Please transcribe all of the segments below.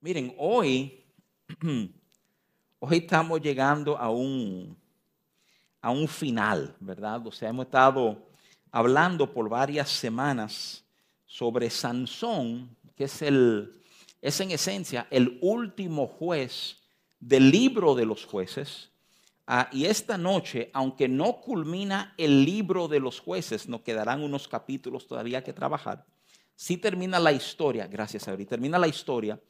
Miren, hoy, hoy estamos llegando a un, a un final, ¿verdad? O sea, hemos estado hablando por varias semanas sobre Sansón, que es, el, es en esencia el último juez del libro de los jueces. Ah, y esta noche, aunque no culmina el libro de los jueces, nos quedarán unos capítulos todavía que trabajar. Sí termina la historia, gracias a termina la historia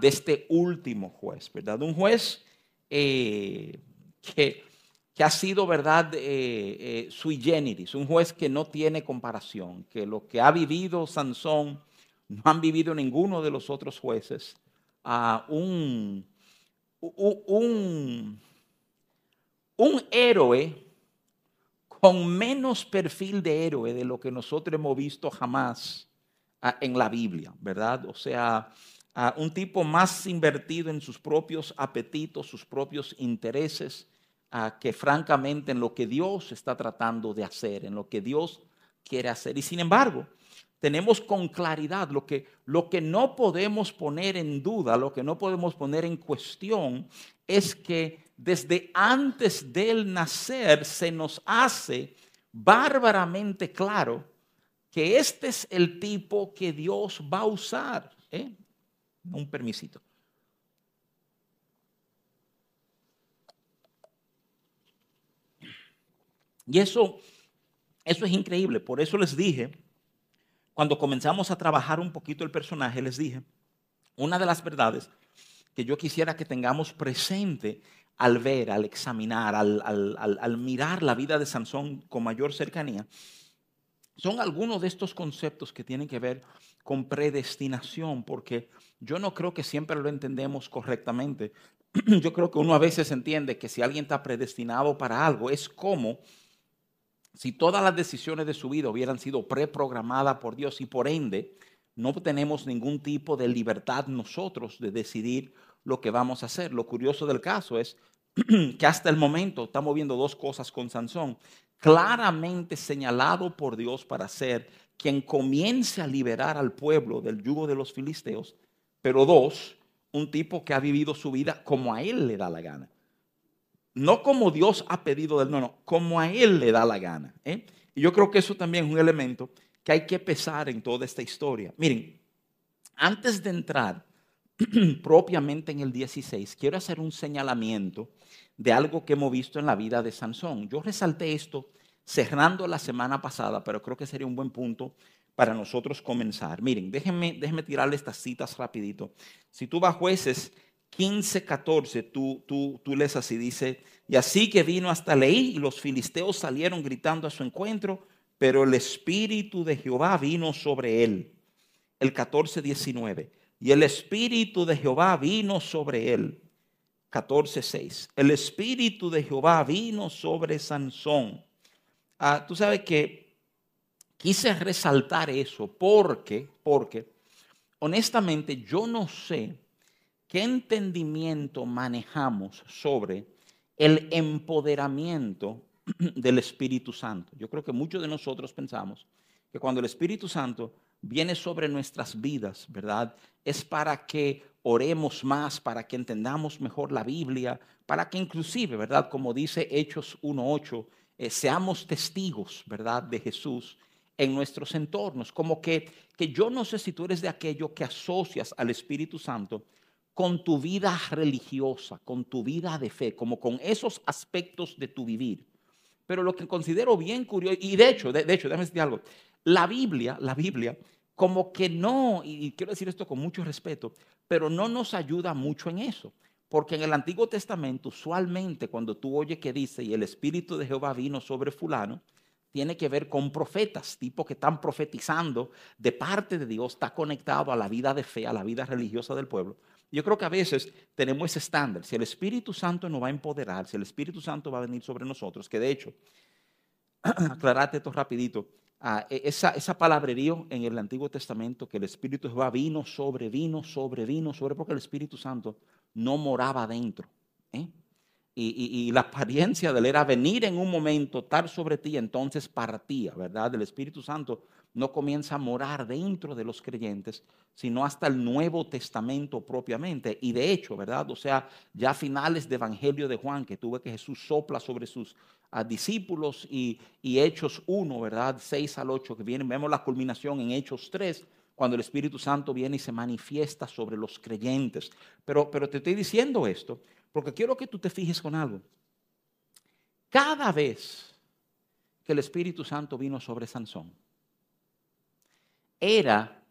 de este último juez, ¿verdad? Un juez eh, que, que, ha sido, ¿verdad? Eh, eh, sui generis, un juez que no tiene comparación, que lo que ha vivido Sansón no han vivido ninguno de los otros jueces. ah, un, un un héroe con menos perfil de héroe de lo que nosotros hemos visto jamás en la Biblia, ¿verdad? O sea, ah, un tipo más invertido en sus propios apetitos, sus propios intereses, ah, que francamente en lo que Dios está tratando de hacer, en lo que Dios quiere hacer. Y sin embargo, tenemos con claridad lo que, lo que no podemos poner en duda, lo que no podemos poner en cuestión, es que desde antes del nacer se nos hace bárbaramente claro que este es el tipo que Dios va a usar. ¿eh? Un permisito. Y eso, eso es increíble. Por eso les dije, cuando comenzamos a trabajar un poquito el personaje, les dije, una de las verdades que yo quisiera que tengamos presente al ver, al examinar, al, mirar la vida de Sansón con mayor cercanía, son algunos de estos conceptos que tienen que ver con predestinación, porque yo no creo que siempre lo entendemos correctamente. Yo creo que uno a veces entiende que si alguien está predestinado para algo, es como si todas las decisiones de su vida hubieran sido preprogramadas por Dios y por ende no tenemos ningún tipo de libertad nosotros de decidir lo que vamos a hacer. Lo curioso del caso es que hasta el momento estamos viendo dos cosas con Sansón. Claramente señalado por Dios para ser quien comience a liberar al pueblo del yugo de los filisteos. Pero dos, un tipo que ha vivido su vida como a él le da la gana. No como Dios ha pedido del no, no, como a él le da la gana. ¿eh? Y yo creo que eso también es un elemento que hay que pesar en toda esta historia. Miren, antes de entrar propiamente en el 16, quiero hacer un señalamiento de algo que hemos visto en la vida de Sansón. Yo resalté esto cerrando la semana pasada, pero creo que sería un buen punto para nosotros comenzar. Miren, déjenme, déjenme tirarle estas citas rapidito. Si tú vas jueces 15, 14, tú, tú, tú lees así, dice, y así que vino hasta Leí y los filisteos salieron gritando a su encuentro, pero el espíritu de Jehová vino sobre él. El 14, 19. Y el espíritu de Jehová vino sobre él. 14.6. El espíritu de Jehová vino sobre Sansón. Ah, tú sabes que quise resaltar eso porque, porque, honestamente, yo no sé qué entendimiento manejamos sobre el empoderamiento del Espíritu Santo. Yo creo que muchos de nosotros pensamos que cuando el Espíritu Santo viene sobre nuestras vidas, ¿verdad? Es para que oremos más, para que entendamos mejor la Biblia, para que inclusive, ¿verdad? Como dice Hechos 1.8, eh, seamos testigos, ¿verdad? De Jesús en nuestros entornos. Como que, que yo no sé si tú eres de aquello que asocias al Espíritu Santo con tu vida religiosa, con tu vida de fe, como con esos aspectos de tu vivir. Pero lo que considero bien curioso, y de hecho, de, de hecho, déjame decir algo, la Biblia, la Biblia, como que no, y quiero decir esto con mucho respeto, pero no nos ayuda mucho en eso. Porque en el Antiguo Testamento, usualmente cuando tú oyes que dice, y el Espíritu de Jehová vino sobre fulano, tiene que ver con profetas, tipo que están profetizando de parte de Dios, está conectado a la vida de fe, a la vida religiosa del pueblo. Yo creo que a veces tenemos ese estándar. Si el Espíritu Santo nos va a empoderar, si el Espíritu Santo va a venir sobre nosotros, que de hecho, aclarate esto rapidito, Ah, e, esa, esa palabrería en el Antiguo Testamento, que el Espíritu Jehová vino sobre, vino sobre, vino sobre, porque el Espíritu Santo no moraba dentro. ¿eh? Y, y, la apariencia de él era venir en un momento, estar sobre ti, entonces partía, ¿verdad? El Espíritu Santo no comienza a morar dentro de los creyentes, sino hasta el Nuevo Testamento propiamente. Y de hecho, ¿verdad? O sea, ya finales de Evangelio de Juan, que tuve que Jesús sopla sobre sus discípulos y, Hechos 1, ¿verdad? 6 al 8, que vienen, vemos la culminación en Hechos 3, cuando el Espíritu Santo viene y se manifiesta sobre los creyentes. Pero, pero te estoy diciendo esto porque quiero que tú te fijes con algo. Cada vez que el Espíritu Santo vino sobre Sansón, era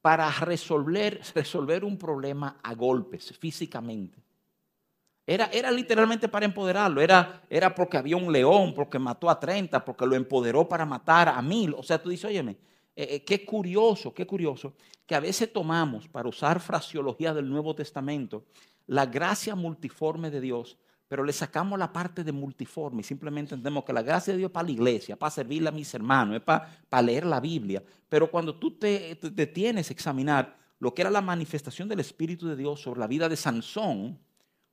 para resolver, resolver un problema a golpes, físicamente. Era, era, literalmente para empoderarlo. Era, era porque había un león, porque mató a 30, porque lo empoderó para matar a mil. O sea, tú dices, óyeme, eh, eh, qué curioso, qué curioso, que a veces tomamos para usar fraseología del Nuevo Testamento la gracia multiforme de Dios pero le sacamos la parte de multiforme y simplemente entendemos que la gracia de Dios es para la iglesia, para servirle a mis hermanos, es para, leer la Biblia. Pero cuando tú te, detienes a examinar lo que era la manifestación del Espíritu de Dios sobre la vida de Sansón,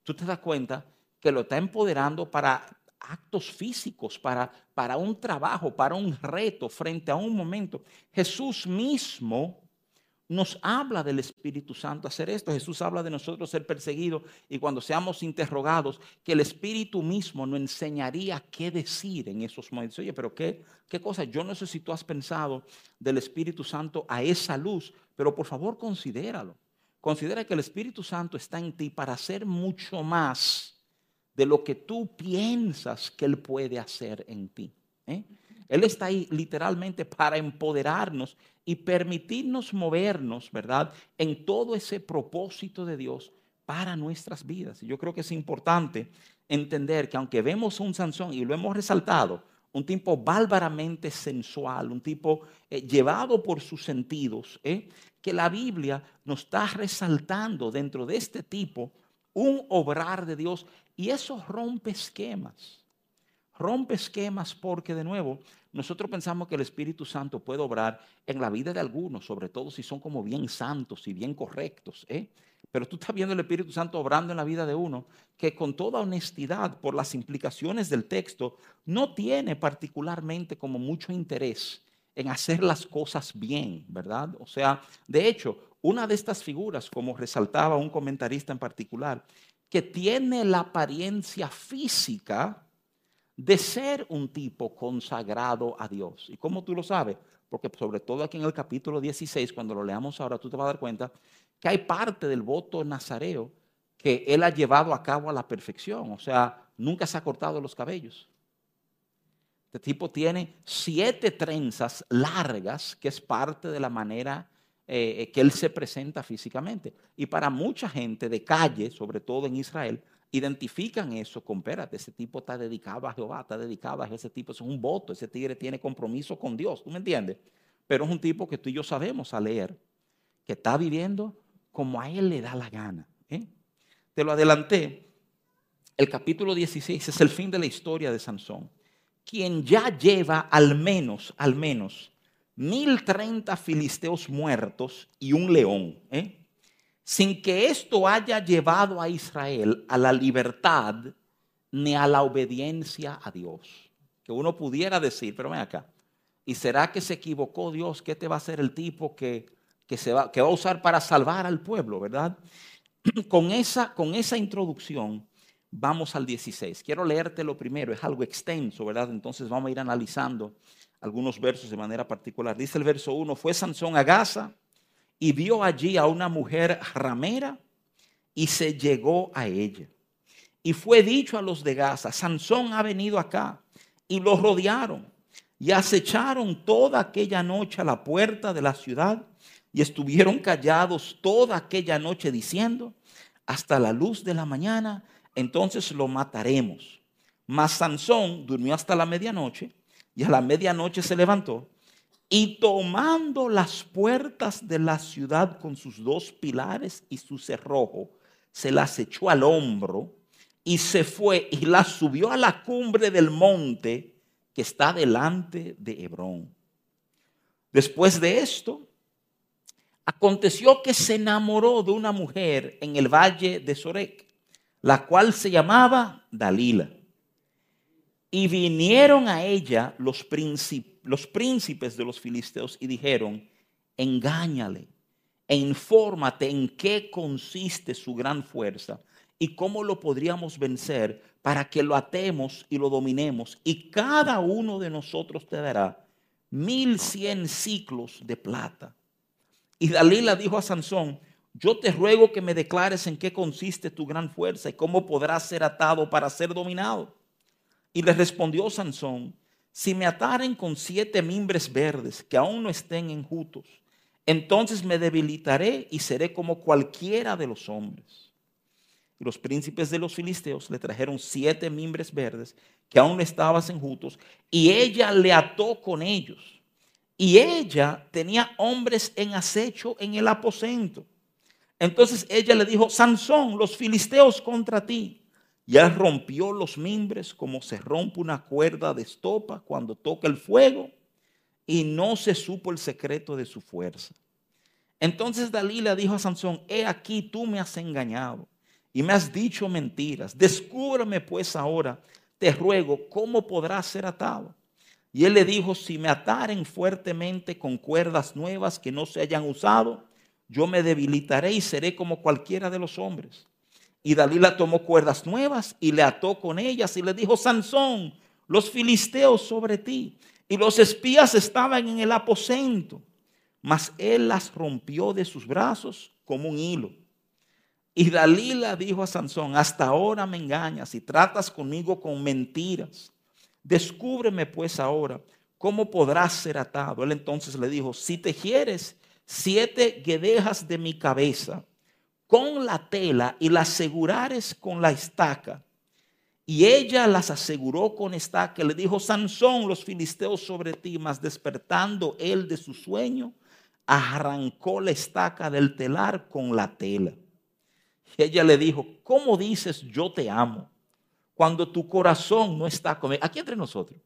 tú te das cuenta que lo está empoderando para actos físicos, para, para un trabajo, para un reto, frente a un momento. Jesús mismo nos habla del Espíritu Santo hacer esto. Jesús habla de nosotros ser perseguidos y cuando seamos interrogados, que el Espíritu mismo nos enseñaría qué decir en esos momentos. Oye, pero qué, qué cosa, yo no sé si tú has pensado del Espíritu Santo a esa luz, pero por favor considéralo. Considera que el Espíritu Santo está en ti para hacer mucho más de lo que tú piensas que Él puede hacer en ti. ¿eh? Él está ahí literalmente para empoderarnos y permitirnos movernos, ¿verdad? En todo ese propósito de Dios para nuestras vidas. Y yo creo que es importante entender que aunque vemos un Sansón y lo hemos resaltado, un tipo bárbaramente sensual, un tipo eh, llevado por sus sentidos, ¿eh? que la Biblia nos está resaltando dentro de este tipo un obrar de Dios y eso rompe esquemas rompe esquemas porque de nuevo nosotros pensamos que el Espíritu Santo puede obrar en la vida de algunos, sobre todo si son como bien santos y bien correctos. ¿eh? Pero tú estás viendo el Espíritu Santo obrando en la vida de uno que con toda honestidad, por las implicaciones del texto, no tiene particularmente como mucho interés en hacer las cosas bien, ¿verdad? O sea, de hecho, una de estas figuras, como resaltaba un comentarista en particular, que tiene la apariencia física de ser un tipo consagrado a Dios. ¿Y cómo tú lo sabes? Porque sobre todo aquí en el capítulo 16, cuando lo leamos ahora, tú te vas a dar cuenta que hay parte del voto nazareo que él ha llevado a cabo a la perfección. O sea, nunca se ha cortado los cabellos. Este tipo tiene siete trenzas largas, que es parte de la manera eh, que él se presenta físicamente. Y para mucha gente de calle, sobre todo en Israel, identifican eso con, espérate, ese tipo está dedicado a Jehová, está dedicado a ese tipo, es un voto, ese tigre tiene compromiso con Dios, ¿tú me entiendes? Pero es un tipo que tú y yo sabemos a leer, que está viviendo como a él le da la gana. ¿eh? Te lo adelanté, el capítulo 16 es el fin de la historia de Sansón, quien ya lleva al menos, al menos, 1030 filisteos muertos y un león. ¿eh? sin que esto haya llevado a Israel a la libertad ni a la obediencia a Dios. Que uno pudiera decir, pero ven acá, ¿y será que se equivocó Dios? ¿Qué te va a hacer el tipo que, se va, que va a usar para salvar al pueblo, verdad? Con esa, con esa introducción vamos al 16. Quiero leerte lo primero, es algo extenso, ¿verdad? Entonces vamos a ir analizando algunos versos de manera particular. Dice el verso 1, fue Sansón a Gaza y vio allí a una mujer ramera y se llegó a ella. Y fue dicho a los de Gaza, Sansón ha venido acá. Y lo rodearon y acecharon toda aquella noche a la puerta de la ciudad y estuvieron callados toda aquella noche diciendo, hasta la luz de la mañana, entonces lo mataremos. Mas Sansón durmió hasta la medianoche y a la medianoche se levantó y tomando las puertas de la ciudad con sus dos pilares y su cerrojo, se las echó al hombro y se fue y las subió a la cumbre del monte que está delante de Hebrón. Después de esto, aconteció que se enamoró de una mujer en el valle de Sorek, la cual se llamaba Dalila Y vinieron a ella los, príncipes de los filisteos y dijeron, engáñale e infórmate en qué consiste su gran fuerza y cómo lo podríamos vencer para que lo atemos y lo dominemos. Y cada uno de nosotros te dará mil cien ciclos de plata. Y Dalila dijo a Sansón, yo te ruego que me declares en qué consiste tu gran fuerza y cómo podrás ser atado para ser dominado. Y le respondió Sansón, si me ataren con siete mimbres verdes que aún no estén enjutos, entonces me debilitaré y seré como cualquiera de los hombres. Y los príncipes de los filisteos le trajeron siete mimbres verdes que aún estaban enjutos y ella le ató con ellos. Y ella tenía hombres en acecho en el aposento. Entonces ella le dijo, Sansón, los filisteos contra ti. Y él rompió los mimbres como se rompe una cuerda de estopa cuando toca el fuego y no se supo el secreto de su fuerza. Entonces Dalila dijo a Sansón, he aquí tú me has engañado y me has dicho mentiras. Descúbreme pues ahora, te ruego, cómo podrás ser atado. Y él le dijo, si me ataren fuertemente con cuerdas nuevas que no se hayan usado, yo me debilitaré y seré como cualquiera de los hombres. Y Dalila tomó cuerdas nuevas y le ató con ellas y le dijo, Sansón, los filisteos sobre ti y los espías estaban en el aposento, mas él las rompió de sus brazos como un hilo. Y Dalila dijo a Sansón, hasta ahora me engañas y tratas conmigo con mentiras. Descúbreme pues ahora cómo podrás ser atado. Él entonces le dijo, si te quieres siete guedejas de mi cabeza con la tela y las asegurares con la estaca y ella las aseguró con esta que le dijo, Sansón, los filisteos sobre ti, mas despertando él de su sueño, arrancó la estaca del telar con la tela. Y ella le dijo, ¿cómo dices yo te amo cuando tu corazón no está conmigo? Aquí entre nosotros.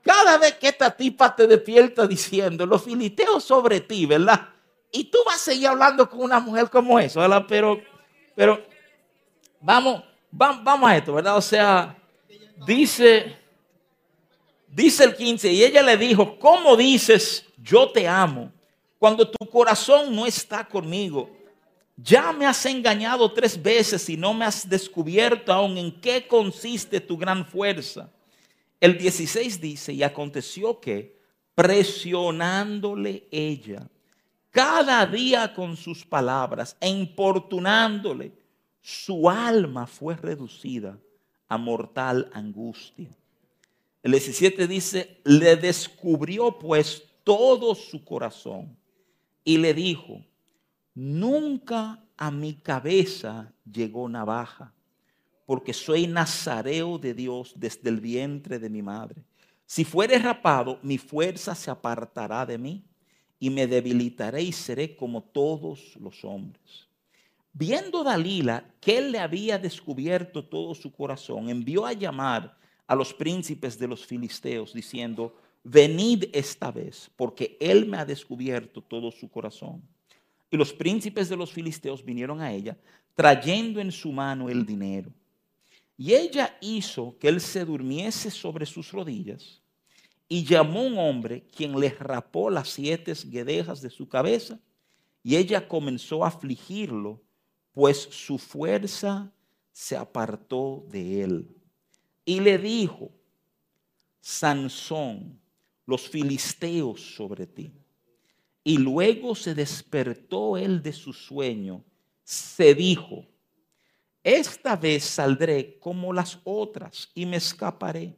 cada vez que esta tipa te despierta diciendo, los filisteos sobre ti, ¿verdad? Y tú vas a seguir hablando con una mujer como eso, ¿verdad? Pero, pero, vamos vamos a esto, ¿verdad? O sea, dice, dice el 15, y ella le dijo, ¿cómo dices yo te amo cuando tu corazón no está conmigo? Ya me has engañado tres veces y no me has descubierto aún en qué consiste tu gran fuerza. El 16 dice, y aconteció que presionándole ella, cada día con sus palabras e importunándole, su alma fue reducida a mortal angustia. El 17 dice, le descubrió pues todo su corazón y le dijo, nunca a mi cabeza llegó navaja, porque soy nazareo de Dios desde el vientre de mi madre. Si fuere rapado, mi fuerza se apartará de mí y me debilitaré y seré como todos los hombres. Viendo Dalila que él le había descubierto todo su corazón, envió a llamar a los príncipes de los filisteos diciendo, venid esta vez, porque él me ha descubierto todo su corazón. Y los príncipes de los filisteos vinieron a ella, trayendo en su mano el dinero. Y ella hizo que él se durmiese sobre sus rodillas y llamó un hombre quien le rapó las siete guedejas de su cabeza y ella comenzó a afligirlo pues su fuerza se apartó de él. Y le dijo, Sansón, los filisteos sobre ti. Y luego se despertó él de su sueño, se dijo, esta vez saldré como las otras y me escaparé.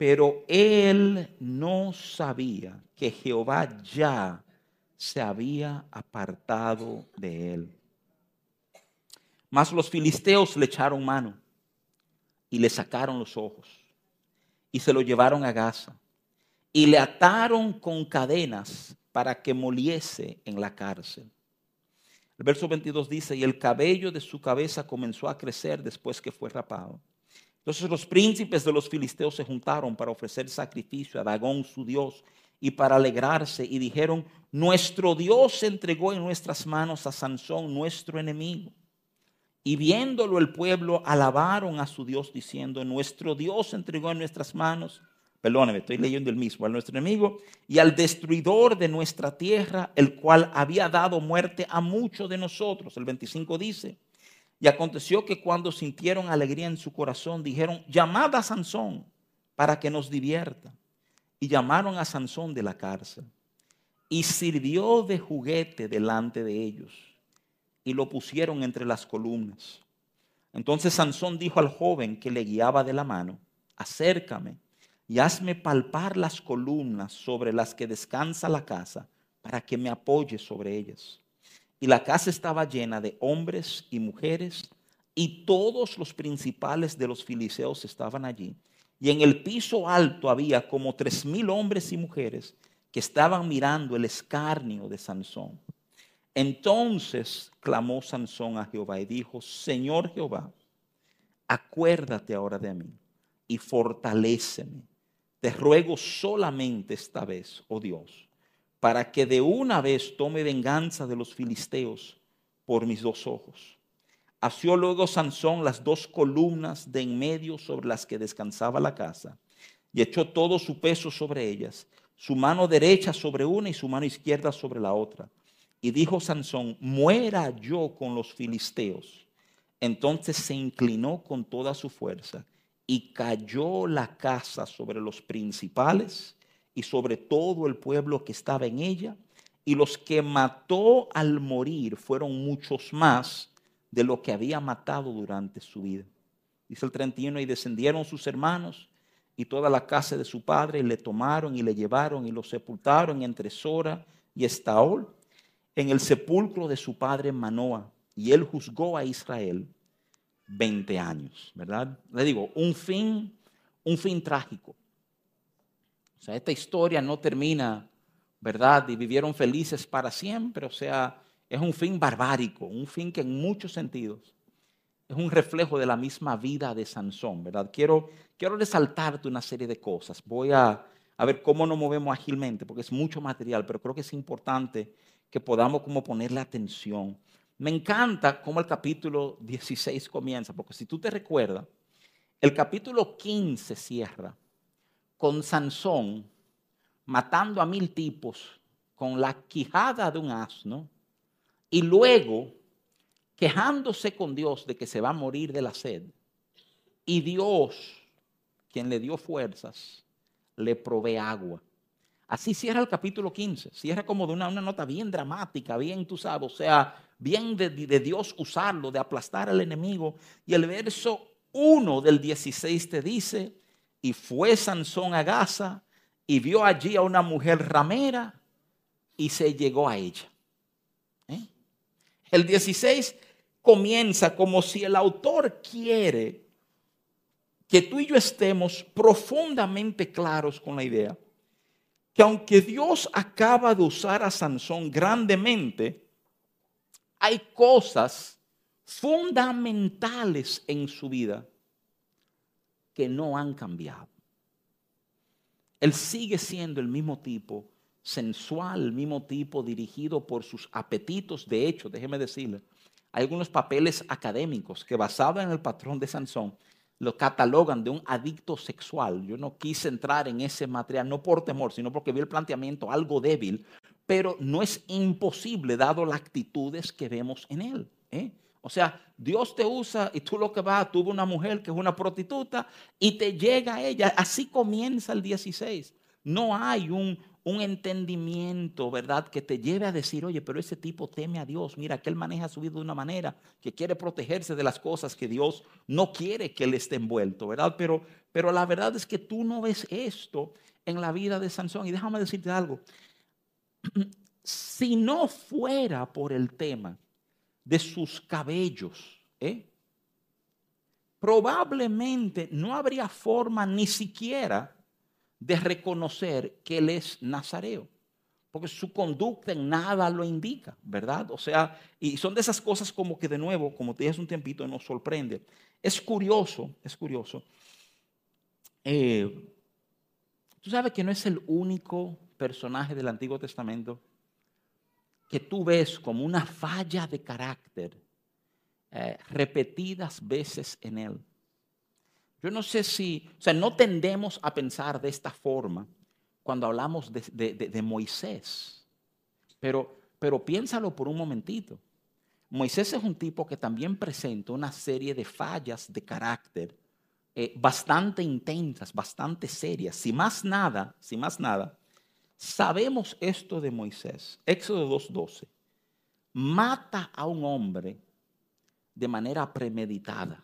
Pero él no sabía que Jehová ya se había apartado de él. Mas los filisteos le echaron mano y le sacaron los ojos y se lo llevaron a Gaza y le ataron con cadenas para que moliese en la cárcel. El verso 22 dice, y el cabello de su cabeza comenzó a crecer después que fue rapado. Entonces los príncipes de los filisteos se juntaron para ofrecer sacrificio a Dagón, su Dios, y para alegrarse, y dijeron, nuestro Dios entregó en nuestras manos a Sansón, nuestro enemigo Y viéndolo el pueblo, alabaron a su Dios diciendo, nuestro Dios entregó en nuestras manos, perdóneme, estoy leyendo el mismo, a nuestro enemigo y al destruidor de nuestra tierra, el cual había dado muerte a muchos de nosotros. El 25 dice, y aconteció que cuando sintieron alegría en su corazón, dijeron, llamad a Sansón para que nos divierta. Y llamaron a Sansón de la cárcel. Y sirvió de juguete delante de ellos y lo pusieron entre las columnas. Entonces Sansón dijo al joven que le guiaba de la mano, acércame y hazme palpar las columnas sobre las que descansa la casa para que me apoye sobre ellas. Y la casa estaba llena de hombres y mujeres y todos los principales de los filisteos estaban allí. Y en el piso alto había como tres mil hombres y mujeres que estaban mirando el escarnio de Sansón. Entonces clamó Sansón a Jehová y dijo, Señor Jehová, acuérdate ahora de mí y fortaléceme. Te ruego solamente esta vez, oh Dios, para que de una vez tome venganza de los filisteos por mis dos ojos. Asió luego Sansón las dos columnas de en medio sobre las que descansaba la casa y echó todo su peso sobre ellas, su mano derecha sobre una y su mano izquierda sobre la otra y dijo Sansón, muera yo con los filisteos. Entonces se inclinó con toda su fuerza y cayó la casa sobre los principales y sobre todo el pueblo que estaba en ella. Y los que mató al morir fueron muchos más de lo que había matado durante su vida. Dice el 31, y descendieron sus hermanos y toda la casa de su padre y le tomaron y le llevaron y lo sepultaron entre Sora y Estaol en el sepulcro de su padre Manoa y él juzgó a Israel 20 años, ¿verdad? Le digo, un fin, un fin trágico. O sea, esta historia no termina, ¿verdad? Y vivieron felices para siempre, o sea, es un fin barbárico, un fin que en muchos sentidos es un reflejo de la misma vida de Sansón, ¿verdad? Quiero, quiero resaltarte una serie de cosas. Voy a, a ver cómo nos movemos ágilmente, porque es mucho material, pero creo que es importante que podamos como ponerle atención. Me encanta cómo el capítulo 16 comienza, porque si tú te recuerdas, el capítulo 15 cierra con Sansón matando a mil tipos con la quijada de un asno y luego quejándose con Dios de que se va a morir de la sed. Y Dios, quien le dio fuerzas, le provee agua. Así cierra el capítulo 15, cierra como de una, nota bien dramática, bien, tú sabes, o sea, bien de, de Dios usarlo, de aplastar al enemigo. Y el verso 1 del 16 te dice, y fue Sansón a Gaza y vio allí a una mujer ramera y se llegó a ella. ¿Eh? El 16 comienza como si el autor quiere que tú y yo estemos profundamente claros con la idea que aunque Dios acaba de usar a Sansón grandemente, hay cosas fundamentales en su vida que no han cambiado. Él sigue siendo el mismo tipo sensual, el mismo tipo dirigido por sus apetitos. De hecho, déjeme decirle, hay algunos papeles académicos que basados en el patrón de Sansón lo catalogan de un adicto sexual. Yo no quise entrar en ese material, no por temor, sino porque vi el planteamiento algo débil, pero no es imposible dado las actitudes que vemos en él. ¿eh? O sea, Dios te usa y tú lo que vas, tuvo una mujer que es una prostituta y te llega a ella. Así comienza el 16. No hay un, un entendimiento, ¿verdad? Que te lleve a decir, oye, pero ese tipo teme a Dios. Mira, que él maneja su vida de una manera que quiere protegerse de las cosas que Dios no quiere que él esté envuelto, ¿verdad? Pero, pero la verdad es que tú no ves esto en la vida de Sansón. Y déjame decirte algo. Si no fuera por el tema de sus cabellos, ¿eh? probablemente no habría forma ni siquiera de reconocer que él es nazareo. Porque su conducta en nada lo indica, ¿verdad? O sea, y son de esas cosas como que de nuevo, como te dije hace un tiempito, nos sorprende. Es curioso, es curioso. Eh, tú sabes que no es el único personaje del Antiguo Testamento que tú ves como una falla de carácter eh, repetidas veces en él. Yo no sé si, o sea, no tendemos a pensar de esta forma cuando hablamos de, Moisés, pero, pero piénsalo por un momentito. Moisés es un tipo que también presenta una serie de fallas de carácter eh, bastante intensas, bastante serias. Si más nada, si más nada, sabemos esto de Moisés. Éxodo 2.12. Mata a un hombre de manera premeditada.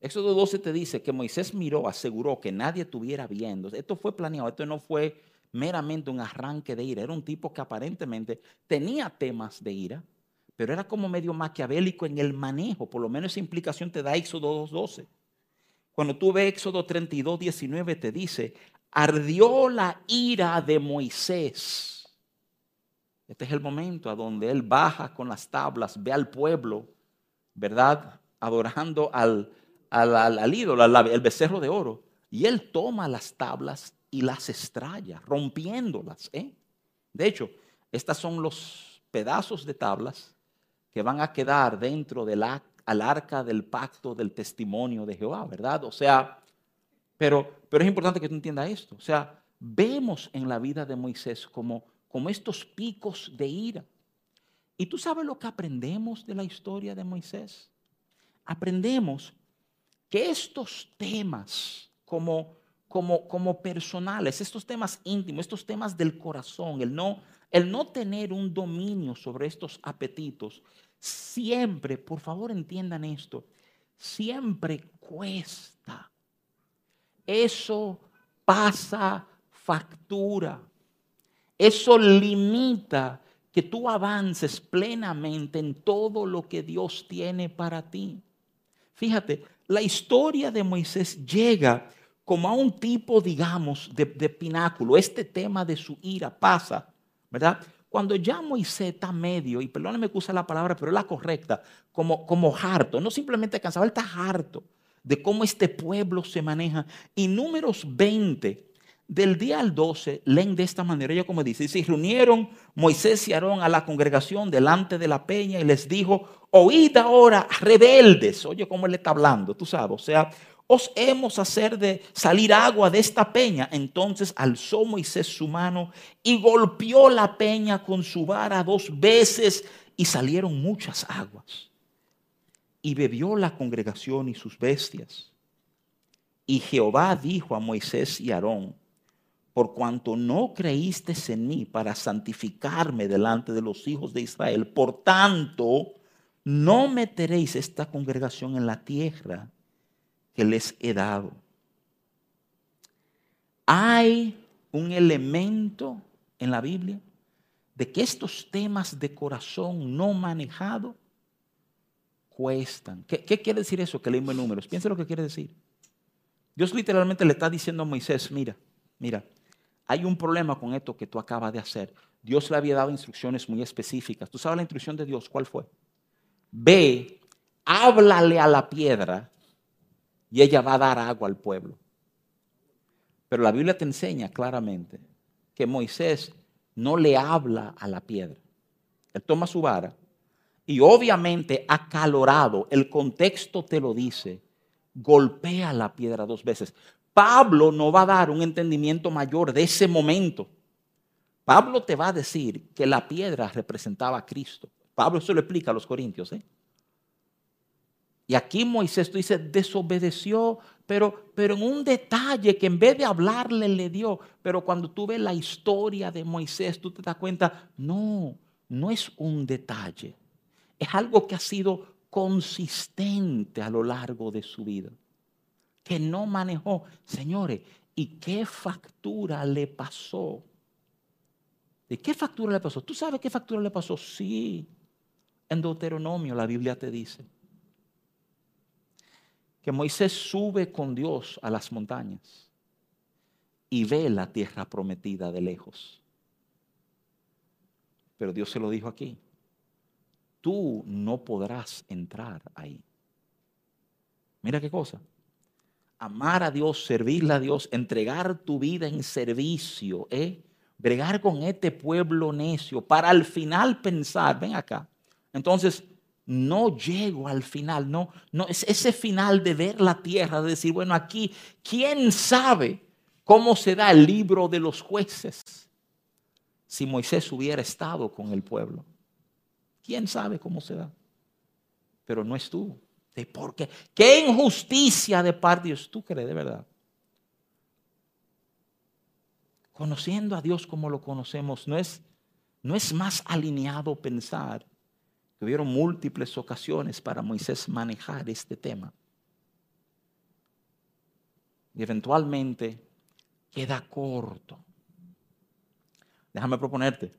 Éxodo 12 te dice que Moisés miró, aseguró que nadie estuviera viendo. Esto fue planeado, esto no fue meramente un arranque de ira. Era un tipo que aparentemente tenía temas de ira, pero era como medio maquiavélico en el manejo. Por lo menos esa implicación te da Éxodo 2.12. Cuando tú ves Éxodo 32, 19, te dice, ardió la ira de Moisés. Este es el momento a donde él baja con las tablas, ve al pueblo, ¿verdad? Adorando al, al, ídolo, al, becerro de oro. Y él toma las tablas y las estrella, rompiéndolas. ¿eh? De hecho, estas son los pedazos de tablas que van a quedar dentro del arca del pacto del testimonio de Jehová, ¿verdad? O sea, pero, pero es importante que tú entiendas esto. O sea, vemos en la vida de Moisés como, como estos picos de ira. ¿Y tú sabes lo que aprendemos de la historia de Moisés? Aprendemos que estos temas como, como, como personales, estos temas íntimos, estos temas del corazón, el no, el no tener un dominio sobre estos apetitos, siempre, por favor entiendan esto, siempre cuesta. Eso pasa factura. Eso limita que tú avances plenamente en todo lo que Dios tiene para ti. Fíjate, la historia de Moisés llega como a un tipo, digamos, de, pináculo. Este tema de su ira pasa, ¿verdad? Cuando ya Moisés está medio, y perdóneme que use la palabra, pero es la correcta, como, como harto, no simplemente cansado, él está harto de cómo este pueblo se maneja. Y números 20, del día al 12, leen de esta manera, ella como dice, se reunieron Moisés y Aarón a la congregación delante de la peña y les dijo, oíd ahora, rebeldes, oye cómo él está hablando, tú sabes, o sea, os hemos hacer de salir agua de esta peña. Entonces alzó Moisés su mano y golpeó la peña con su vara dos veces y salieron muchas aguas. Y bebió la congregación y sus bestias. Y Jehová dijo a Moisés y Aarón, por cuanto no creíste en mí para santificarme delante de los hijos de Israel, por tanto, no meteréis esta congregación en la tierra que les he dado. Hay un elemento en la Biblia de que estos temas de corazón no manejado cuestan. ¿Qué, quiere decir eso que leímos en números? Piensa lo que quiere decir. Dios literalmente le está diciendo a Moisés, mira, mira, hay un problema con esto que tú acabas de hacer. Dios le había dado instrucciones muy específicas. ¿Tú sabes la instrucción de Dios? ¿Cuál fue? Ve, háblale a la piedra y ella va a dar agua al pueblo. Pero la Biblia te enseña claramente que Moisés no le habla a la piedra. Él toma su vara y obviamente acalorado, el contexto te lo dice, golpea la piedra dos veces. Pablo no va a dar un entendimiento mayor de ese momento. Pablo te va a decir que la piedra representaba a Cristo. Pablo eso lo explica a los corintios. ¿eh? Y aquí Moisés, tú dices, desobedeció, pero, pero en un detalle que en vez de hablarle le dio. Pero cuando tú ves la historia de Moisés, tú te das cuenta, no, no es un detalle. Es algo que ha sido consistente a lo largo de su vida que no manejó. Señores, ¿y qué factura le pasó? ¿De qué factura le pasó? ¿Tú sabes qué factura le pasó? Sí. En Deuteronomio la Biblia te dice que Moisés sube con Dios a las montañas y ve la tierra prometida de lejos. Pero Dios se lo dijo aquí. Tú no podrás entrar ahí. Mira qué cosa amar a Dios, servirle a Dios, entregar tu vida en servicio, ¿eh? bregar con este pueblo necio, para al final pensar, ven acá. Entonces, no llego al final, no, no, es ese final de ver la tierra, de decir, bueno, aquí, ¿quién sabe cómo se da el libro de los jueces si Moisés hubiera estado con el pueblo? ¿Quién sabe cómo se da? Pero no estuvo. ¿De por qué? ¿Qué injusticia de parte de Dios tú crees de verdad? Conociendo a Dios como lo conocemos, no es, no es más alineado pensar que hubieron múltiples ocasiones para Moisés manejar este tema. Y eventualmente queda corto. Déjame proponerte.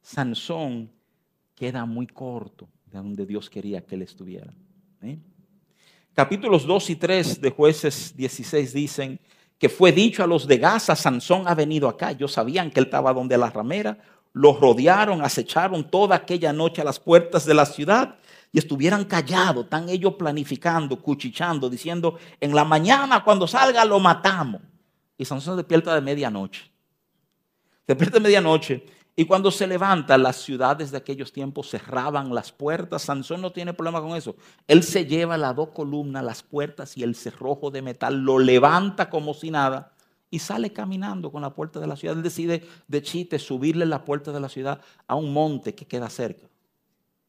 Sansón queda muy corto de donde Dios quería que él estuviera. ¿eh? Capítulos 2 y 3 de jueces 16 dicen que fue dicho a los de Gaza, Sansón ha venido acá. Ellos sabían que él estaba donde la ramera los rodearon, acecharon toda aquella noche a las puertas de la ciudad y estuvieran callados, tan ellos planificando, cuchichando, diciendo, en la mañana cuando salga lo matamos. Y Sansón despierta de medianoche. Despierta de medianoche y cuando se levanta, las ciudades de aquellos tiempos cerraban las puertas. Sansón no tiene problema con eso. Él se lleva las dos columnas, las puertas y el cerrojo de metal, lo levanta como si nada y sale caminando con la puerta de la ciudad. Él decide de chiste subirle la puerta de la ciudad a un monte que queda cerca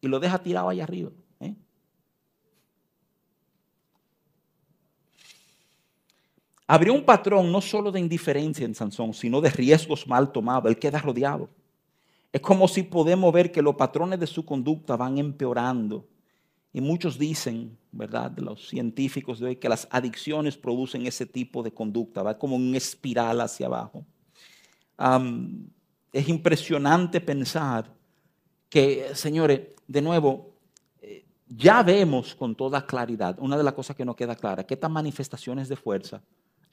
y lo deja tirado allá arriba. ¿eh? Habría un patrón no solo de indiferencia en Sansón, sino de riesgos mal tomados. Él queda rodeado. Es como si podemos ver que los patrones de su conducta van empeorando y muchos dicen, ¿verdad?, los científicos de hoy, que las adicciones producen ese tipo de conducta, va como un espiral hacia abajo. es impresionante pensar que, señores, de nuevo, eh, ya vemos con toda claridad, una de las cosas que no queda clara, que estas manifestaciones de fuerza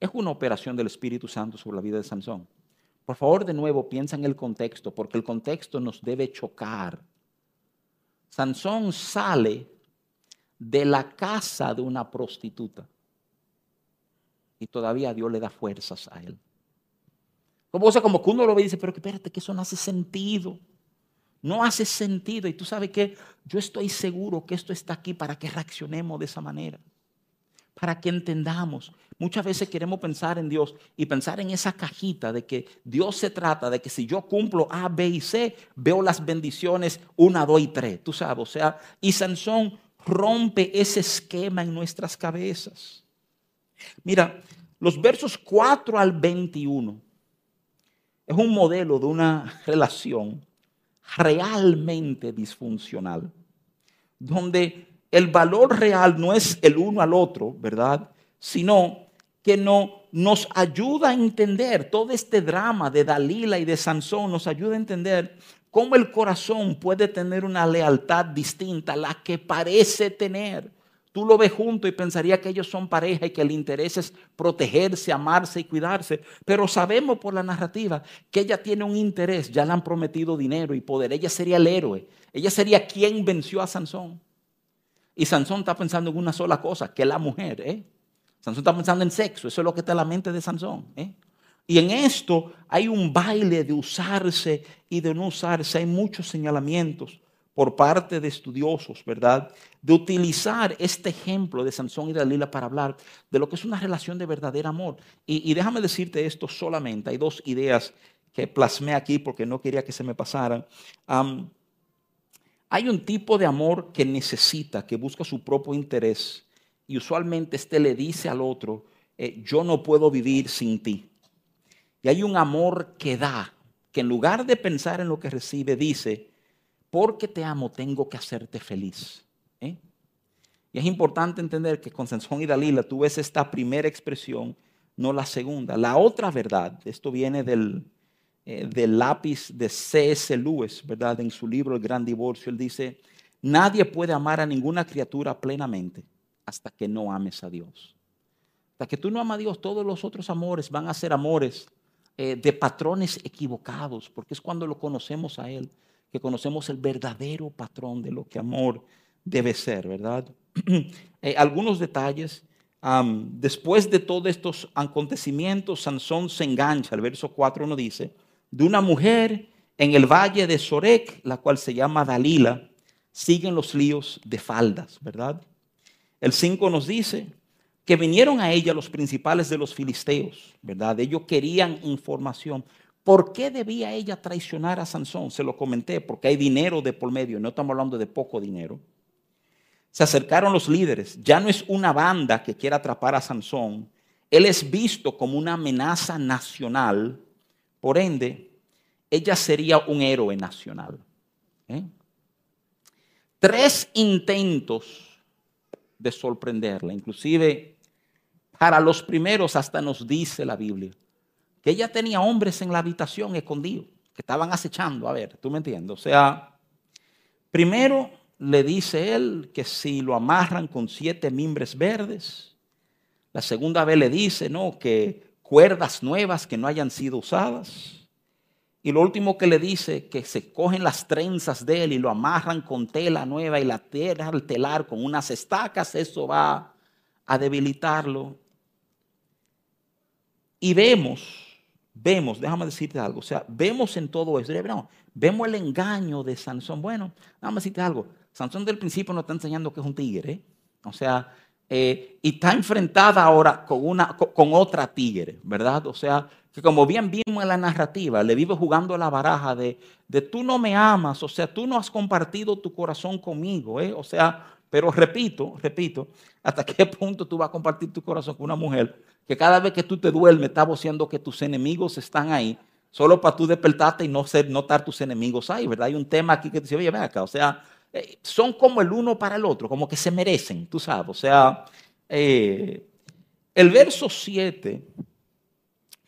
es una operación del Espíritu Santo sobre la vida de Sansón. Por favor, de nuevo, piensa en el contexto, porque el contexto nos debe chocar. Sansón sale de la casa de una prostituta. Y todavía Dios le da fuerzas a él. Como, o como que uno lo ve y dice, pero espérate, que eso no hace sentido. No hace sentido. Y tú sabes que yo estoy seguro que esto está aquí para que reaccionemos de esa manera. Para que entendamos. Muchas veces queremos pensar en Dios y pensar en esa cajita de que Dios se trata de que si yo cumplo A, B y C, veo las bendiciones una, dos y tres. Tú sabes, o sea, y Sansón rompe ese esquema en nuestras cabezas. Mira, los versos 4 al 21 es un modelo de una relación realmente disfuncional, donde el valor real no es el uno al otro, ¿verdad? Sino que no, nos ayuda a entender todo este drama de Dalila y de Sansón, nos ayuda a entender cómo el corazón puede tener una lealtad distinta a la que parece tener. Tú lo ves junto y pensaría que ellos son pareja y que el interés es protegerse, amarse y cuidarse. Pero sabemos por la narrativa que ella tiene un interés. Ya le han prometido dinero y poder. Ella sería el héroe. Ella sería quien venció a Sansón. Y Sansón está pensando en una sola cosa, que es la mujer. ¿eh? Sansón está pensando en sexo. Eso es lo que está en la mente de Sansón. ¿eh? Y en esto hay un baile de usarse y de no usarse. Hay muchos señalamientos por parte de estudiosos, ¿verdad? De utilizar este ejemplo de Sansón y Dalila para hablar de lo que es una relación de verdadero amor. Y, déjame decirte esto solamente. Hay dos ideas que plasmé aquí porque no quería que se me pasaran. Hay un tipo de amor que necesita, que busca su propio interés. Y usualmente este le dice al otro, eh, yo no puedo vivir sin ti. Y hay un amor que da, que en lugar de pensar en lo que recibe, dice, porque te amo, tengo que hacerte feliz. ¿eh? Y es importante entender que con Sansón y Dalila tú ves esta primera expresión, no la segunda. La otra verdad, esto viene del, eh, del lápiz de C.S. Lewis, ¿verdad? En su libro El Gran Divorcio, él dice, nadie puede amar a ninguna criatura plenamente hasta que no ames a Dios. Hasta que tú no amas a Dios, todos los otros amores van a ser amores eh, de patrones equivocados, porque es cuando lo conocemos a Él, que conocemos el verdadero patrón de lo que amor debe ser, ¿verdad? Eh, algunos detalles. después de todos estos acontecimientos, Sansón se engancha, el verso 4 nos dice, de una mujer en el valle de Sorek, la cual se llama Dalila. siguen los líos de faldas, ¿verdad? El 5 nos dice que vinieron a ella los principales de los filisteos, ¿verdad? Ellos querían información. ¿Por qué debía ella traicionar a Sansón? Se lo comenté, porque hay dinero de por medio, no estamos hablando de poco dinero. Se acercaron los líderes, ya no es una banda que quiera atrapar a Sansón, él es visto como una amenaza nacional, por ende, ella sería un héroe nacional. ¿eh? Tres intentos de sorprenderla, inclusive para los primeros hasta nos dice la Biblia, que ella tenía hombres en la habitación escondidos, que estaban acechando, a ver, tú me entiendes, o sea, primero le dice él que si lo amarran con siete mimbres verdes, la segunda vez le dice, no, que cuerdas nuevas que no hayan sido usadas. Y lo último que le dice, que se cogen las trenzas de él y lo amarran con tela nueva y la tela al telar con unas estacas, eso va a debilitarlo. Y vemos, vemos, déjame decirte algo, o sea, vemos en todo eso, vemos el engaño de Sansón. Bueno, déjame decirte algo, Sansón del principio nos está enseñando que es un tigre, ¿eh? o sea, eh, y está enfrentada ahora con, una, con otra tigre, ¿verdad? O sea, que como bien vimos en la narrativa, le vive jugando la baraja de, de tú no me amas, o sea, tú no has compartido tu corazón conmigo, ¿eh? o sea, pero repito, repito, hasta qué punto tú vas a compartir tu corazón con una mujer que cada vez que tú te duermes está voceando que tus enemigos están ahí, solo para tú despertarte y no ser, notar tus enemigos ahí, ¿verdad? Hay un tema aquí que te dice, oye, ven acá, o sea, eh, son como el uno para el otro, como que se merecen, tú sabes, o sea, eh, el verso 7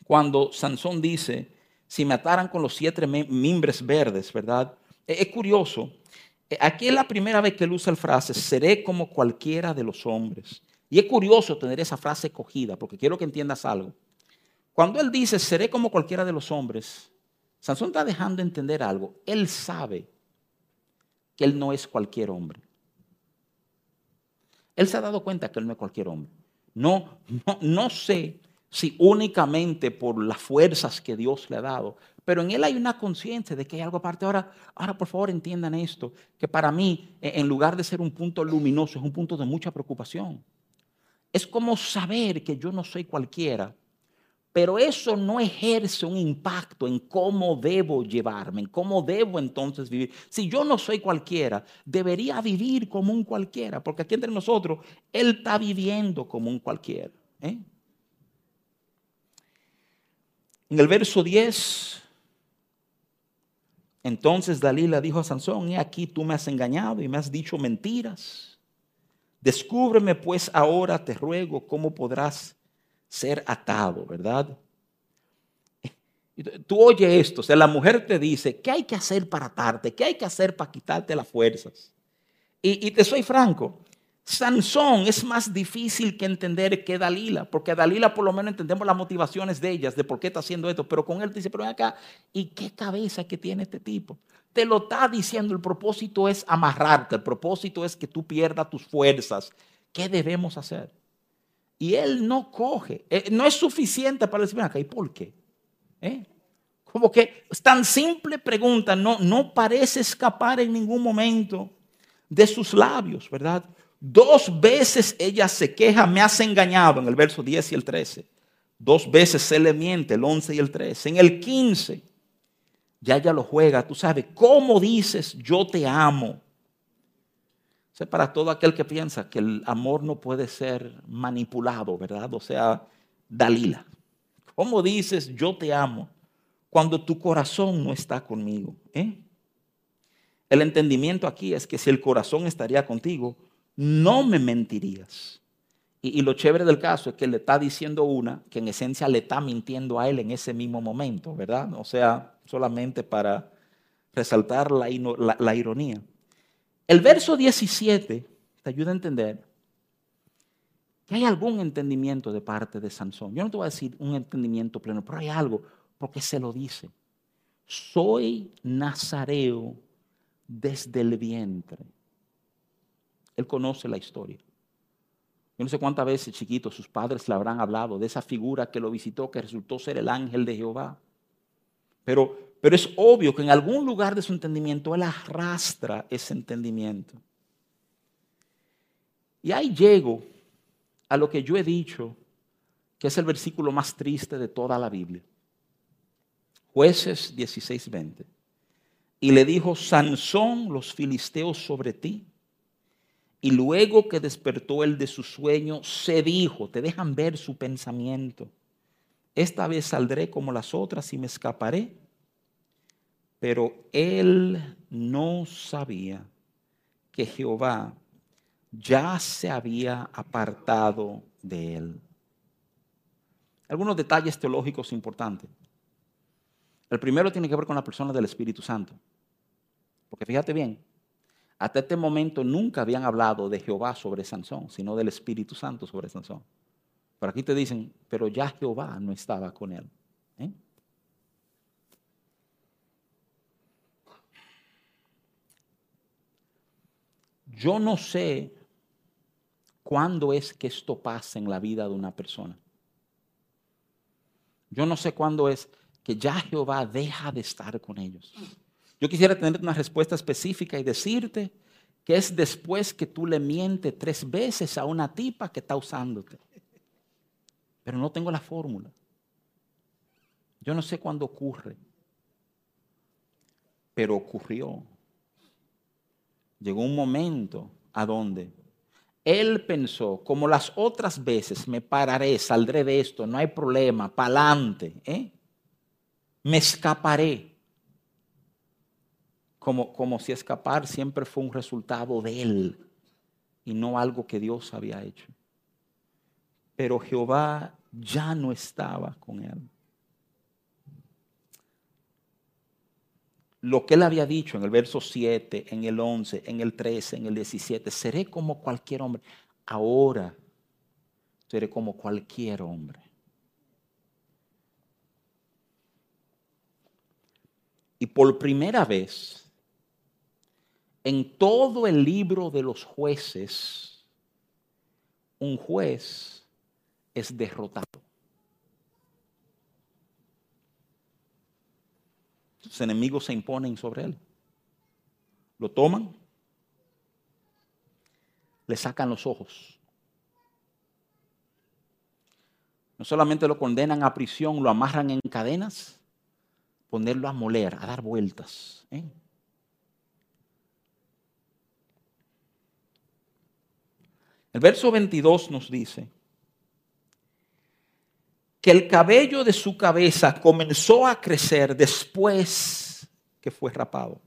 cuando Sansón dice, si me ataran con los siete mimbres verdes, ¿verdad? E, es curioso. E, aquí es la primera vez que él usa la frase, seré como cualquiera de los hombres. Y es curioso tener esa frase cogida, porque quiero que entiendas algo. Cuando él dice, seré como cualquiera de los hombres, Sansón está dejando entender algo. Él sabe que él no es cualquier hombre. Él se ha dado cuenta que él no es cualquier hombre. No, no, no sé si únicamente por las fuerzas que Dios le ha dado, pero en él hay una conciencia de que hay algo aparte. Ahora, ahora, por favor, entiendan esto, que para mí, e, en lugar de ser un punto luminoso, es un punto de mucha preocupación. Es como saber que yo no soy cualquiera, pero eso no ejerce un impacto en cómo debo llevarme, en cómo debo entonces vivir. Si yo no soy cualquiera, debería vivir como un cualquiera, porque aquí entre nosotros, Él está viviendo como un cualquiera. ¿eh? En el verso 10, entonces Dalila dijo a Sansón, he aquí tú me has engañado y me has dicho mentiras. Descúbreme pues ahora, te ruego, cómo podrás ser atado, ¿verdad? Tú oyes esto, o sea, la mujer te dice, ¿qué hay que hacer para atarte? ¿Qué hay que hacer para quitarte las fuerzas? Y, y te soy franco, Sansón es más difícil que entender que Dalila, porque Dalila por lo menos entendemos las motivaciones de ellas, de por qué está haciendo esto, pero con él te dice, pero ven acá, ¿y qué cabeza que tiene este tipo? Te lo está diciendo, el propósito es amarrarte, el propósito es que tú pierdas tus fuerzas. ¿Qué debemos hacer? Y él no coge, eh, no es suficiente para decir, acá, ¿y por qué? ¿Eh? Como que es tan simple pregunta, no, no parece escapar en ningún momento de sus labios, ¿verdad? Dos veces ella se queja, me has engañado en el verso 10 y el 13. Dos veces se le miente, el 11 y el 13. En el 15, ya ella lo juega, tú sabes, ¿cómo dices yo te amo? Para todo aquel que piensa que el amor no puede ser manipulado, ¿verdad? O sea, Dalila. ¿Cómo dices yo te amo cuando tu corazón no está conmigo? ¿eh? El entendimiento aquí es que si el corazón estaría contigo, no me mentirías. Y, lo chévere del caso es que le está diciendo una que en esencia le está mintiendo a él en ese mismo momento, ¿verdad? O sea, solamente para resaltar la ironía. El verso 17 te ayuda a entender que hay algún entendimiento de parte de Sansón. Yo no te voy a decir un entendimiento pleno, pero hay algo, porque se lo dice. Soy nazareo desde el vientre. Él conoce la historia. Yo no sé cuántas veces, chiquitos, sus padres le habrán hablado de esa figura que lo visitó, que resultó ser el ángel de Jehová. Pero pero es obvio que en algún lugar de su entendimiento él arrastra ese entendimiento. Y ahí llego a lo que yo he dicho, que es el versículo más triste de toda la Biblia. Jueces 16:20. Y le dijo, Sansón, los filisteos sobre ti. Y luego que despertó él de su sueño, se dijo, te dejan ver su pensamiento. Esta vez saldré como las otras y me escaparé. Pero él no sabía que Jehová ya se había apartado de él. Algunos detalles teológicos importantes. El primero tiene que ver con la persona del Espíritu Santo. Porque fíjate bien, hasta este momento nunca habían hablado de Jehová sobre Sansón, sino del Espíritu Santo sobre Sansón. Pero aquí te dicen, pero ya Jehová no estaba con él. ¿eh? Yo no sé cuándo es que esto pasa en la vida de una persona. Yo no sé cuándo es que ya Jehová deja de estar con ellos. Yo quisiera tener una respuesta específica y decirte que es después que tú le mientes tres veces a una tipa que está usándote. Pero no tengo la fórmula. Yo no sé cuándo ocurre. Pero ocurrió. Llegó un momento a donde él pensó, como las otras veces, me pararé, saldré de esto, no hay problema, pa'lante, ¿eh? me escaparé. Como, como si escapar siempre fue un resultado de él y no algo que Dios había hecho. Pero Jehová ya no estaba con él. Lo que él había dicho en el verso 7, en el 11, en el 13, en el 17, seré como cualquier hombre. Ahora seré como cualquier hombre. Y por primera vez en todo el libro de los jueces, un juez es derrotado. Sus enemigos se imponen sobre él. Lo toman, le sacan los ojos. No solamente lo condenan a prisión, lo amarran en cadenas, ponerlo a moler, a dar vueltas. ¿eh? El verso 22 nos dice que el cabello de su cabeza comenzó a crecer después que fue rapado.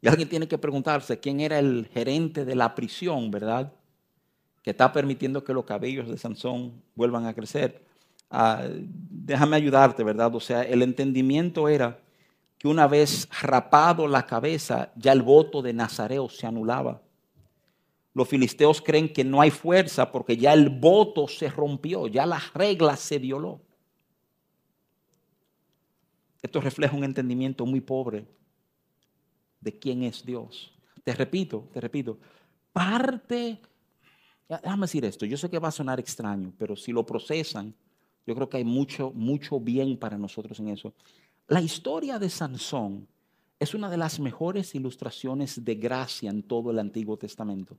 Y alguien tiene que preguntarse quién era el gerente de la prisión, ¿verdad? Que está permitiendo que los cabellos de Sansón vuelvan a crecer. Ah, déjame ayudarte, ¿verdad? O sea, el entendimiento era que una vez rapado la cabeza, ya el voto de Nazareo se anulaba. Los filisteos creen que no hay fuerza porque ya el voto se rompió, ya la regla se violó. Esto refleja un entendimiento muy pobre de quién es Dios. Te repito, te repito, parte, déjame decir esto, yo sé que va a sonar extraño, pero si lo procesan, yo creo que hay mucho, mucho bien para nosotros en eso. La historia de Sansón es una de las mejores ilustraciones de gracia en todo el Antiguo Testamento.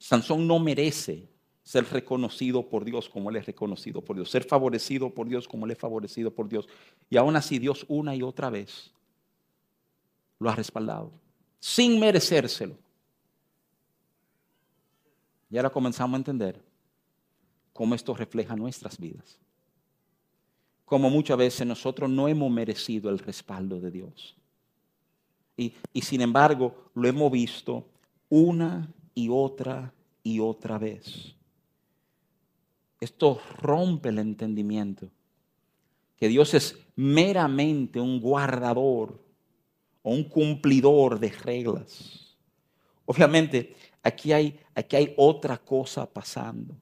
Sansón no merece ser reconocido por Dios como él es reconocido por Dios, ser favorecido por Dios como él es favorecido por Dios. Y aún así Dios una y otra vez lo ha respaldado, sin merecérselo. Y ahora comenzamos a entender cómo esto refleja nuestras vidas. Como muchas veces nosotros no hemos merecido el respaldo de Dios. Y, y sin embargo lo hemos visto una y otra y otra vez. Esto rompe el entendimiento. Que Dios es meramente un guardador o un cumplidor de reglas. Obviamente, aquí hay, aquí hay otra cosa pasando.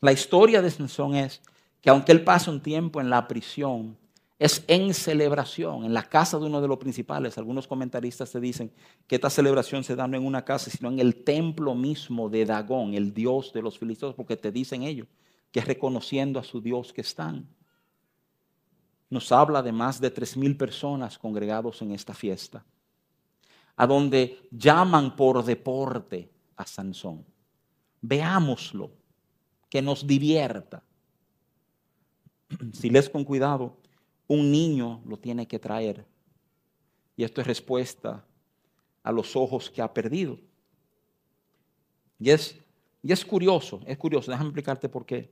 La historia de Sansón es que aunque él pasa un tiempo en la prisión, es en celebración, en la casa de uno de los principales. Algunos comentaristas te dicen que esta celebración se da no en una casa, sino en el templo mismo de Dagón, el dios de los filisteos, porque te dicen ellos que es reconociendo a su dios que están. nos habla de más de tres mil personas congregados en esta fiesta, a donde llaman por deporte a Sansón. Veámoslo, que nos divierta. Si lees con cuidado, un niño lo tiene que traer. Y esto es respuesta a los ojos que ha perdido. Y es, y es curioso, es curioso, déjame explicarte por qué.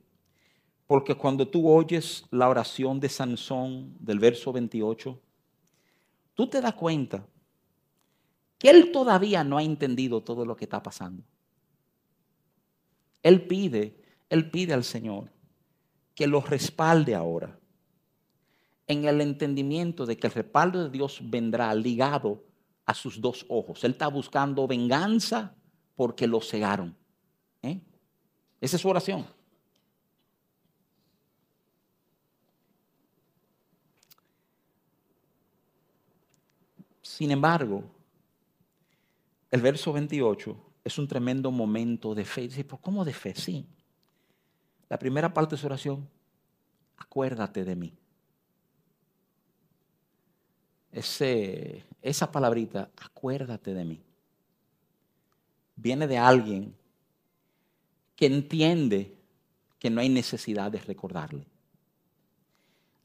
Porque cuando tú oyes la oración de Sansón del verso 28, tú te das cuenta que él todavía no ha entendido todo lo que está pasando. Él pide, él pide al Señor que lo respalde ahora en el entendimiento de que el respaldo de Dios vendrá ligado a sus dos ojos. Él está buscando venganza porque lo cegaron. ¿eh? Esa es su oración. Sin embargo, el verso 28 es un tremendo momento de fe. Dice, ¿cómo de fe? Sí. La primera parte de su oración, acuérdate de mí. Ese, esa palabrita, acuérdate de mí, viene de alguien que entiende que no hay necesidad de recordarle.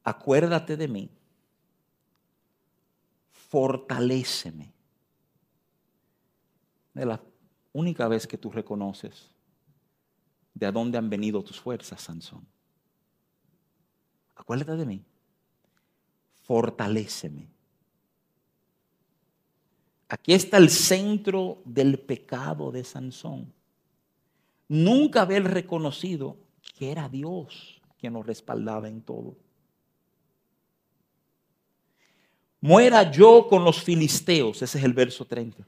Acuérdate de mí fortaléceme. De la única vez que tú reconoces de a dónde han venido tus fuerzas, Sansón. Acuérdate de mí. Fortaléceme. Aquí está el centro del pecado de Sansón. Nunca haber reconocido que era Dios quien nos respaldaba en todo. muera yo con los filisteos, ese es el verso 30.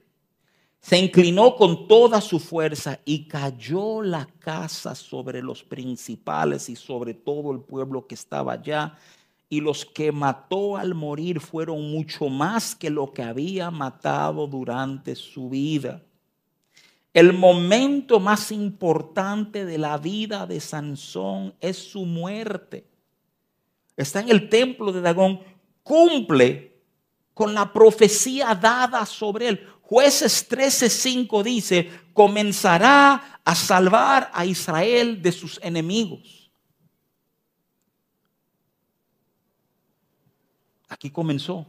Se inclinó con toda su fuerza y cayó la casa sobre los principales y sobre todo el pueblo que estaba allá. Y los que mató al morir fueron mucho más que lo que había matado durante su vida. El momento más importante de la vida de Sansón es su muerte. Está en el templo de Dagón, cumple con la profecía dada sobre él. Jueces 13:5 dice, comenzará a salvar a Israel de sus enemigos. Aquí comenzó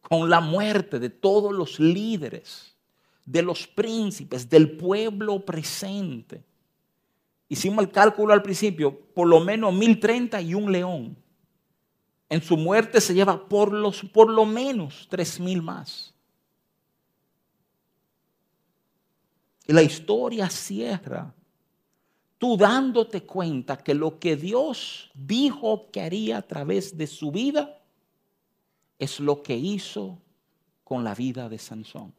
con la muerte de todos los líderes, de los príncipes, del pueblo presente. Hicimos el cálculo al principio, por lo menos 1030 y un león. En su muerte se lleva por, los, por lo menos tres mil más. Y la historia cierra tú dándote cuenta que lo que Dios dijo que haría a través de su vida es lo que hizo con la vida de Sansón.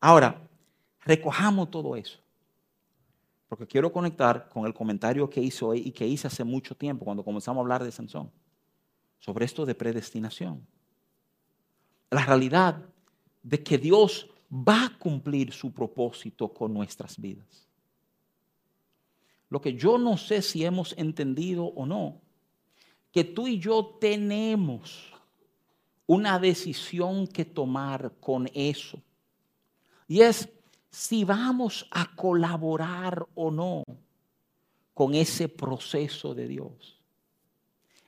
Ahora, recojamos todo eso. Porque quiero conectar con el comentario que hizo hoy y que hice hace mucho tiempo cuando comenzamos a hablar de Sansón. Sobre esto de predestinación. La realidad de que Dios va a cumplir su propósito con nuestras vidas. Lo que yo no sé si hemos entendido o no, que tú y yo tenemos una decisión que tomar con eso. Y es si vamos a colaborar o no con ese proceso de Dios.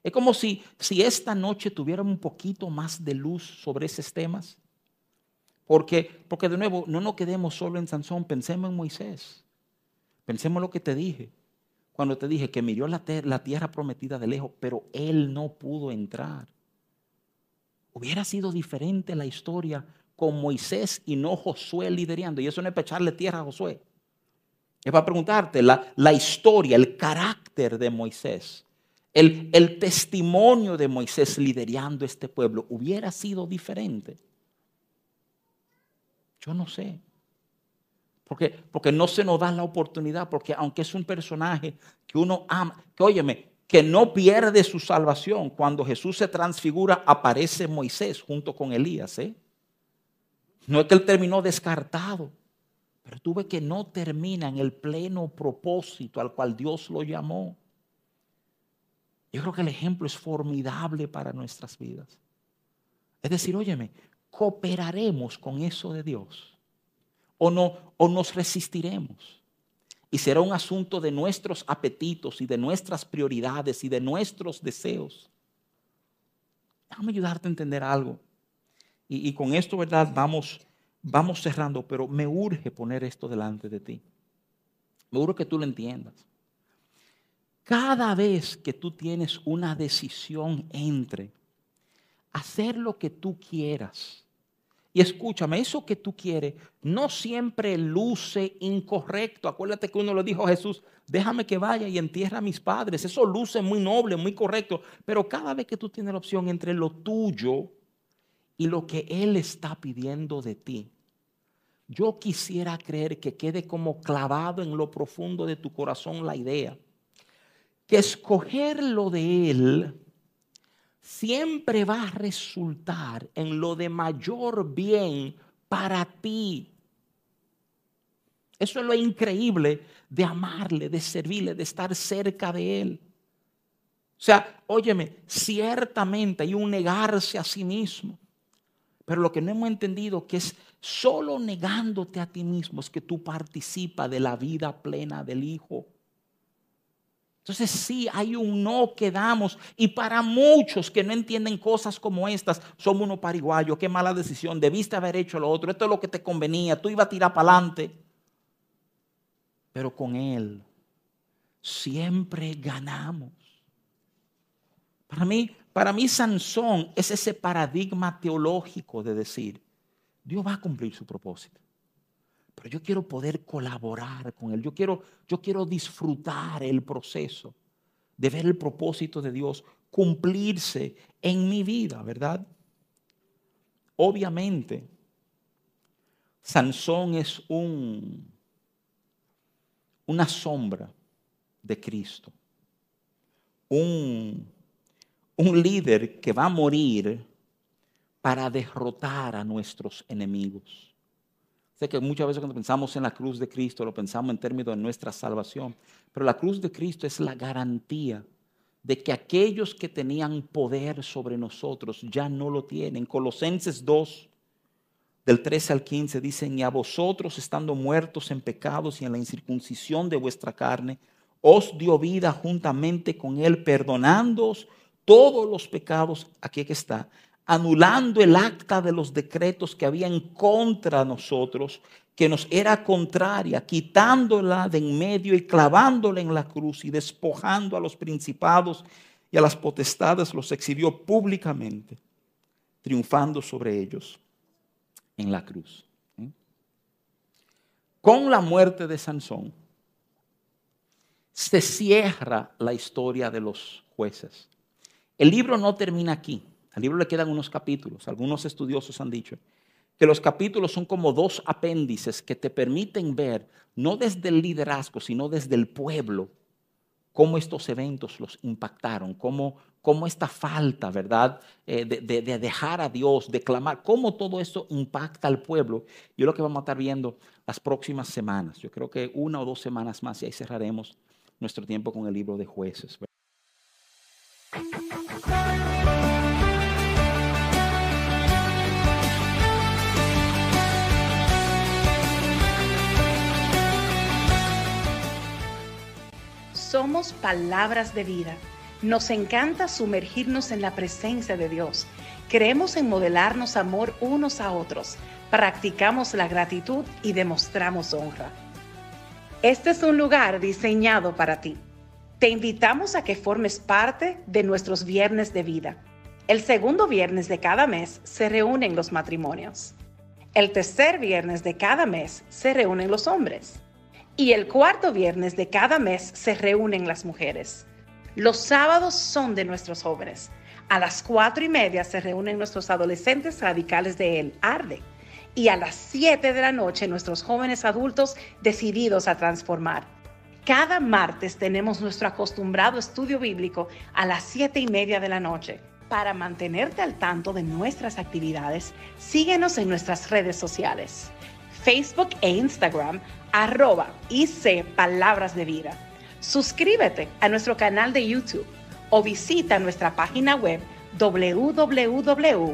Es como si, si esta noche tuviera un poquito más de luz sobre esos temas. Porque, porque de nuevo, no nos quedemos solo en Sansón, pensemos en Moisés. Pensemos en lo que te dije. Cuando te dije que miró la, tierra prometida de lejos, pero él no pudo entrar. Hubiera sido diferente la historia con Moisés y no Josué liderando. Y eso no es para echarle tierra a Josué. Es para preguntarte la, la historia, el carácter de Moisés, el, el testimonio de Moisés liderando este pueblo, hubiera sido diferente. Yo no sé. Porque, porque no se nos da la oportunidad, porque aunque es un personaje que uno ama, que óyeme, que no pierde su salvación, cuando Jesús se transfigura, aparece Moisés junto con Elías. ¿eh? No es que él terminó descartado, pero tuve que no termina en el pleno propósito al cual Dios lo llamó. Yo creo que el ejemplo es formidable para nuestras vidas. Es decir, óyeme, cooperaremos con eso de Dios o, no, o nos resistiremos. Y será un asunto de nuestros apetitos y de nuestras prioridades y de nuestros deseos. Déjame ayudarte a entender algo. Y, y con esto, ¿verdad? Vamos, vamos cerrando, pero me urge poner esto delante de ti. Me urge que tú lo entiendas. Cada vez que tú tienes una decisión entre hacer lo que tú quieras, y escúchame, eso que tú quieres no siempre luce incorrecto. Acuérdate que uno le dijo a Jesús, déjame que vaya y entierre a mis padres. Eso luce muy noble, muy correcto. Pero cada vez que tú tienes la opción entre lo tuyo y lo que Él está pidiendo de ti, yo quisiera creer que quede como clavado en lo profundo de tu corazón la idea que escoger lo de Él siempre va a resultar en lo de mayor bien para ti. Eso es lo increíble de amarle, de servirle, de estar cerca de Él. O sea, óyeme, ciertamente hay un negarse a sí mismo. Pero lo que no hemos entendido que es solo negándote a ti mismo es que tú participas de la vida plena del Hijo. Entonces sí, hay un no que damos. Y para muchos que no entienden cosas como estas, somos unos pariguayos, qué mala decisión, debiste haber hecho lo otro, esto es lo que te convenía, tú ibas a tirar para adelante. Pero con Él siempre ganamos. Para mí, para mí Sansón es ese paradigma teológico de decir, Dios va a cumplir su propósito pero yo quiero poder colaborar con Él. Yo quiero, yo quiero disfrutar el proceso de ver el propósito de Dios cumplirse en mi vida, ¿verdad? Obviamente, Sansón es un, una sombra de Cristo. Un, un líder que va a morir para derrotar a nuestros enemigos. Sé que muchas veces cuando pensamos en la cruz de Cristo lo pensamos en términos de nuestra salvación, pero la cruz de Cristo es la garantía de que aquellos que tenían poder sobre nosotros ya no lo tienen. Colosenses 2, del 13 al 15, dicen, y a vosotros estando muertos en pecados y en la incircuncisión de vuestra carne, os dio vida juntamente con él, perdonándoos todos los pecados, aquí que está, anulando el acta de los decretos que había en contra nosotros, que nos era contraria, quitándola de en medio y clavándola en la cruz y despojando a los principados y a las potestades, los exhibió públicamente, triunfando sobre ellos en la cruz. Con la muerte de Sansón, se cierra la historia de los jueces. El libro no termina aquí. Al libro le quedan unos capítulos. Algunos estudiosos han dicho que los capítulos son como dos apéndices que te permiten ver, no desde el liderazgo, sino desde el pueblo, cómo estos eventos los impactaron, cómo, cómo esta falta, ¿verdad?, eh, de, de, dejar a Dios, de clamar, cómo todo esto impacta al pueblo. Yo lo que vamos a estar viendo las próximas semanas. Yo creo que una o dos semanas más y ahí cerraremos nuestro tiempo con el libro de jueces. Palabras de vida. Nos encanta sumergirnos en la presencia de Dios. Creemos en modelarnos amor unos a otros. Practicamos la gratitud y demostramos honra. Este es un lugar diseñado para ti. Te invitamos a que formes parte de nuestros viernes de vida. El segundo viernes de cada mes se reúnen los matrimonios. El tercer viernes de cada mes se reúnen los hombres. Y el cuarto viernes de cada mes se reúnen las mujeres. Los sábados son de nuestros jóvenes. A las cuatro y media se reúnen nuestros adolescentes radicales de él, Arde. Y a las siete de la noche nuestros jóvenes adultos decididos a transformar. Cada martes tenemos nuestro acostumbrado estudio bíblico a las siete y media de la noche. Para mantenerte al tanto de nuestras actividades, síguenos en nuestras redes sociales. Facebook e Instagram, arroba IC Palabras de Vida. Suscríbete a nuestro canal de YouTube o visita nuestra página web www.icpb.org.